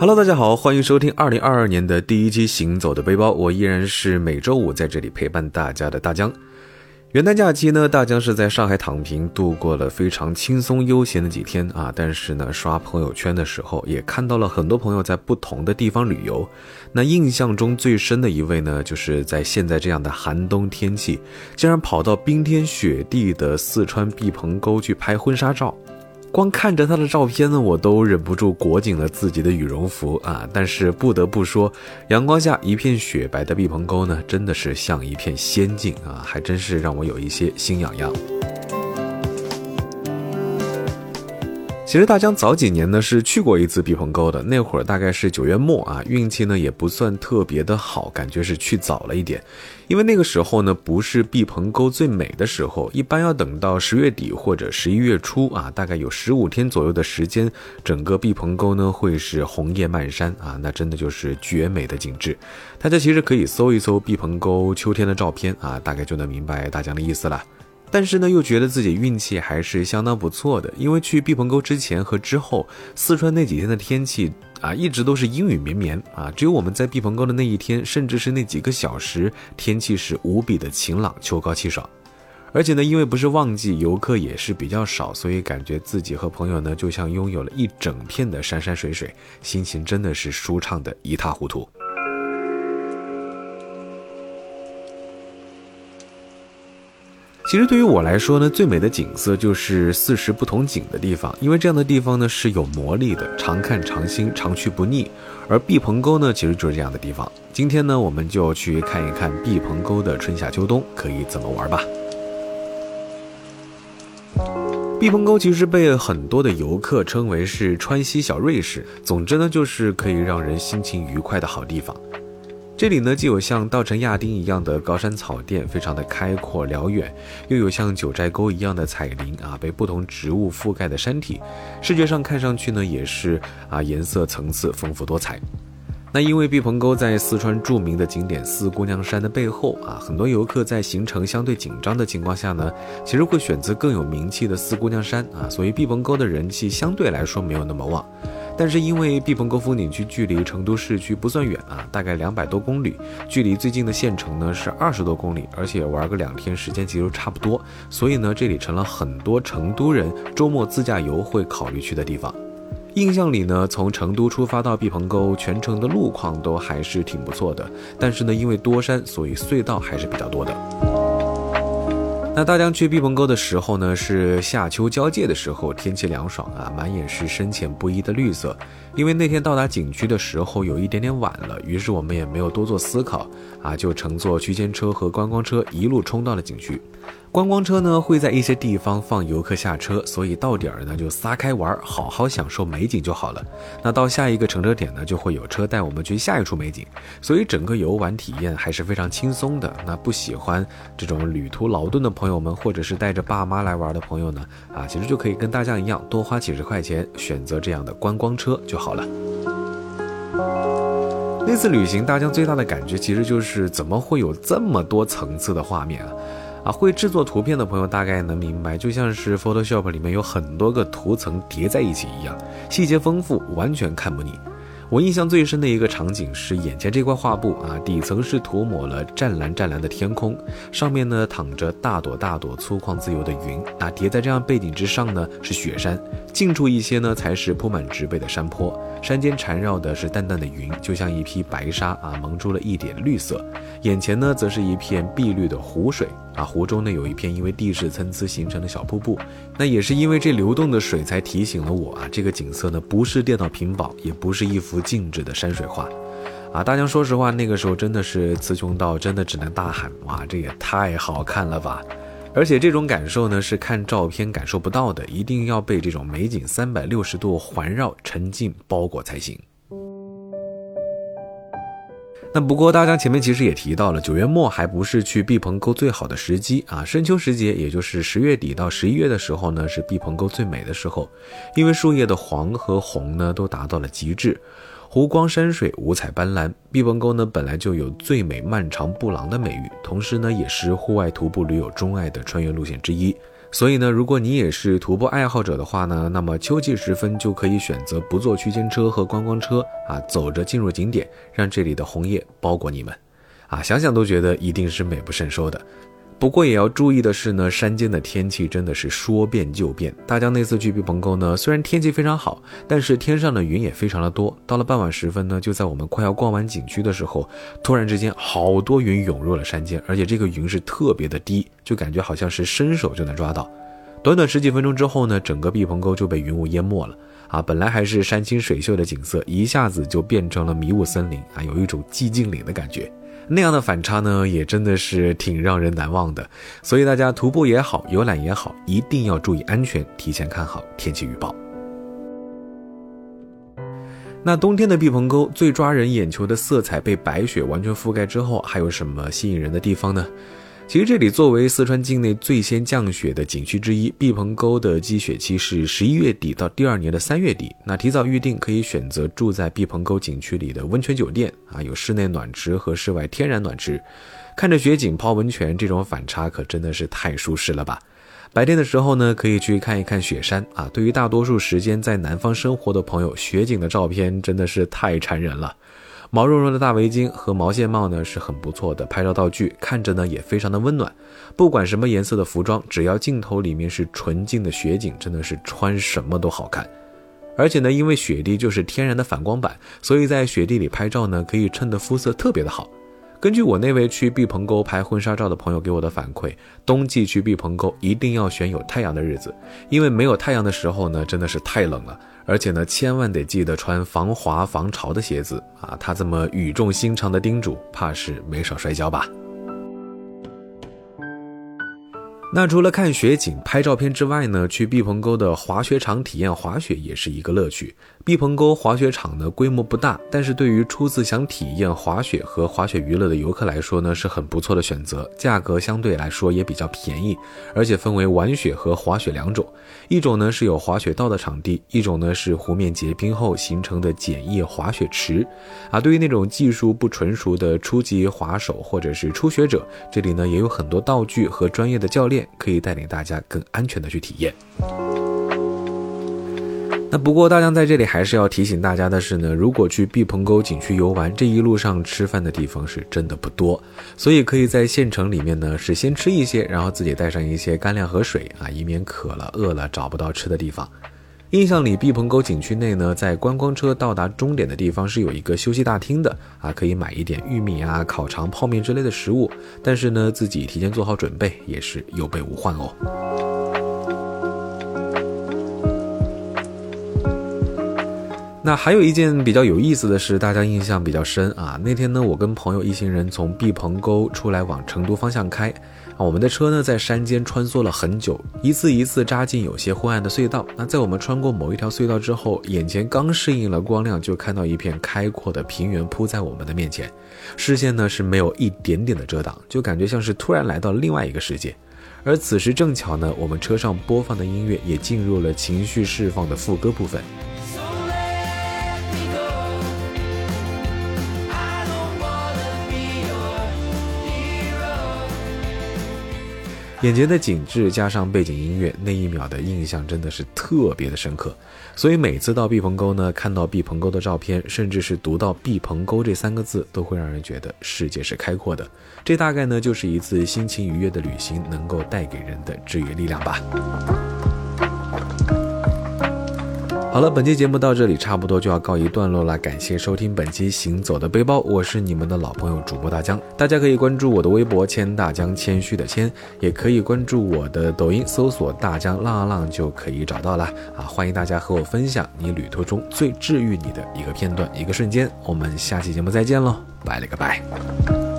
Hello，大家好，欢迎收听二零二二年的第一期《行走的背包》，我依然是每周五在这里陪伴大家的大江。元旦假期呢，大江是在上海躺平度过了非常轻松悠闲的几天啊。但是呢，刷朋友圈的时候也看到了很多朋友在不同的地方旅游。那印象中最深的一位呢，就是在现在这样的寒冬天气，竟然跑到冰天雪地的四川毕棚沟去拍婚纱照。光看着他的照片呢，我都忍不住裹紧了自己的羽绒服啊！但是不得不说，阳光下一片雪白的毕棚沟呢，真的是像一片仙境啊，还真是让我有一些心痒痒。其实大江早几年呢是去过一次毕棚沟的，那会儿大概是九月末啊，运气呢也不算特别的好，感觉是去早了一点，因为那个时候呢不是毕棚沟最美的时候，一般要等到十月底或者十一月初啊，大概有十五天左右的时间，整个毕棚沟呢会是红叶漫山啊，那真的就是绝美的景致。大家其实可以搜一搜毕棚沟秋天的照片啊，大概就能明白大江的意思了。但是呢，又觉得自己运气还是相当不错的，因为去毕棚沟之前和之后，四川那几天的天气啊，一直都是阴雨绵绵啊，只有我们在毕棚沟的那一天，甚至是那几个小时，天气是无比的晴朗，秋高气爽。而且呢，因为不是旺季，游客也是比较少，所以感觉自己和朋友呢，就像拥有了一整片的山山水水，心情真的是舒畅的一塌糊涂。其实对于我来说呢，最美的景色就是四时不同景的地方，因为这样的地方呢是有魔力的，常看常新，常去不腻。而毕棚沟呢，其实就是这样的地方。今天呢，我们就去看一看毕棚沟的春夏秋冬可以怎么玩吧。毕棚沟其实被很多的游客称为是川西小瑞士，总之呢，就是可以让人心情愉快的好地方。这里呢，既有像稻城亚丁一样的高山草甸，非常的开阔辽远，又有像九寨沟一样的彩林啊，被不同植物覆盖的山体，视觉上看上去呢，也是啊颜色层次丰富多彩。那因为毕棚沟在四川著名的景点四姑娘山的背后啊，很多游客在行程相对紧张的情况下呢，其实会选择更有名气的四姑娘山啊，所以毕棚沟的人气相对来说没有那么旺。但是因为毕棚沟风景区距离成都市区不算远啊，大概两百多公里，距离最近的县城呢是二十多公里，而且玩个两天时间其实差不多，所以呢这里成了很多成都人周末自驾游会考虑去的地方。印象里呢，从成都出发到毕棚沟，全程的路况都还是挺不错的，但是呢因为多山，所以隧道还是比较多的。那大江去毕棚沟的时候呢，是夏秋交界的时候，天气凉爽啊，满眼是深浅不一的绿色。因为那天到达景区的时候有一点点晚了，于是我们也没有多做思考啊，就乘坐区间车和观光车一路冲到了景区。观光车呢会在一些地方放游客下车，所以到点儿呢就撒开玩，好好享受美景就好了。那到下一个乘车点呢，就会有车带我们去下一处美景，所以整个游玩体验还是非常轻松的。那不喜欢这种旅途劳顿的朋友们，或者是带着爸妈来玩的朋友呢，啊，其实就可以跟大家一样，多花几十块钱选择这样的观光车就好了。那次旅行，大江最大的感觉其实就是怎么会有这么多层次的画面啊！啊，会制作图片的朋友大概能明白，就像是 Photoshop 里面有很多个图层叠在一起一样，细节丰富，完全看不腻。我印象最深的一个场景是眼前这块画布啊，底层是涂抹了湛蓝湛蓝的天空，上面呢躺着大朵大朵粗犷自由的云，那叠在这样背景之上呢是雪山，近处一些呢才是铺满植被的山坡，山间缠绕的是淡淡的云，就像一匹白纱啊，蒙住了一点绿色。眼前呢则是一片碧绿的湖水啊，湖中呢有一片因为地势参差形成的小瀑布，那也是因为这流动的水才提醒了我啊，这个景色呢不是电脑屏保，也不是一幅。静止的山水画，啊，大江说实话，那个时候真的是词穷到真的只能大喊哇，这也太好看了吧！而且这种感受呢是看照片感受不到的，一定要被这种美景三百六十度环绕、沉浸、包裹才行。那不过大家前面其实也提到了，九月末还不是去毕棚沟最好的时机啊，深秋时节，也就是十月底到十一月的时候呢，是毕棚沟最美的时候，因为树叶的黄和红呢都达到了极致。湖光山水五彩斑斓，毕棚沟呢本来就有最美漫长布廊的美誉，同时呢也是户外徒步驴友钟爱的穿越路线之一。所以呢，如果你也是徒步爱好者的话呢，那么秋季时分就可以选择不坐区间车和观光车啊，走着进入景点，让这里的红叶包裹你们，啊，想想都觉得一定是美不胜收的。不过也要注意的是呢，山间的天气真的是说变就变。大江那次去毕棚沟呢，虽然天气非常好，但是天上的云也非常的多。到了傍晚时分呢，就在我们快要逛完景区的时候，突然之间好多云涌入了山间，而且这个云是特别的低，就感觉好像是伸手就能抓到。短短十几分钟之后呢，整个毕棚沟就被云雾淹没了。啊，本来还是山清水秀的景色，一下子就变成了迷雾森林啊，有一种寂静岭的感觉。那样的反差呢，也真的是挺让人难忘的。所以大家徒步也好，游览也好，一定要注意安全，提前看好天气预报。那冬天的毕棚沟最抓人眼球的色彩被白雪完全覆盖之后，还有什么吸引人的地方呢？其实这里作为四川境内最先降雪的景区之一，毕棚沟的积雪期是十一月底到第二年的三月底。那提早预定可以选择住在毕棚沟景区里的温泉酒店啊，有室内暖池和室外天然暖池，看着雪景泡温泉，这种反差可真的是太舒适了吧！白天的时候呢，可以去看一看雪山啊。对于大多数时间在南方生活的朋友，雪景的照片真的是太馋人了。毛茸茸的大围巾和毛线帽呢，是很不错的拍照道具，看着呢也非常的温暖。不管什么颜色的服装，只要镜头里面是纯净的雪景，真的是穿什么都好看。而且呢，因为雪地就是天然的反光板，所以在雪地里拍照呢，可以衬得肤色特别的好。根据我那位去毕棚沟拍婚纱照的朋友给我的反馈，冬季去毕棚沟一定要选有太阳的日子，因为没有太阳的时候呢，真的是太冷了。而且呢，千万得记得穿防滑防潮的鞋子啊！他这么语重心长的叮嘱，怕是没少摔跤吧。那除了看雪景、拍照片之外呢，去毕棚沟的滑雪场体验滑雪也是一个乐趣。毕棚沟滑雪场呢规模不大，但是对于初次想体验滑雪和滑雪娱乐的游客来说呢，是很不错的选择。价格相对来说也比较便宜，而且分为玩雪和滑雪两种。一种呢是有滑雪道的场地，一种呢是湖面结冰后形成的简易滑雪池。啊，对于那种技术不纯熟的初级滑手或者是初学者，这里呢也有很多道具和专业的教练。可以带领大家更安全的去体验。那不过大江在这里还是要提醒大家的是呢，如果去毕棚沟景区游玩，这一路上吃饭的地方是真的不多，所以可以在县城里面呢是先吃一些，然后自己带上一些干粮和水啊，以免渴了饿了找不到吃的地方。印象里，毕棚沟景区内呢，在观光车到达终点的地方是有一个休息大厅的啊，可以买一点玉米啊、烤肠、泡面之类的食物。但是呢，自己提前做好准备也是有备无患哦。那还有一件比较有意思的是，大家印象比较深啊。那天呢，我跟朋友一行人从毕棚沟出来往成都方向开。我们的车呢，在山间穿梭了很久，一次一次扎进有些昏暗的隧道。那在我们穿过某一条隧道之后，眼前刚适应了光亮，就看到一片开阔的平原铺在我们的面前，视线呢是没有一点点的遮挡，就感觉像是突然来到另外一个世界。而此时正巧呢，我们车上播放的音乐也进入了情绪释放的副歌部分。眼前的景致加上背景音乐，那一秒的印象真的是特别的深刻。所以每次到毕棚沟呢，看到毕棚沟的照片，甚至是读到毕棚沟这三个字，都会让人觉得世界是开阔的。这大概呢，就是一次心情愉悦的旅行能够带给人的治愈力量吧。好了，本期节目到这里差不多就要告一段落了。感谢收听本期《行走的背包》，我是你们的老朋友主播大江。大家可以关注我的微博“谦大江”，谦虚的谦，也可以关注我的抖音，搜索“大江浪浪”就可以找到了。啊，欢迎大家和我分享你旅途中最治愈你的一个片段、一个瞬间。我们下期节目再见喽，拜了个拜。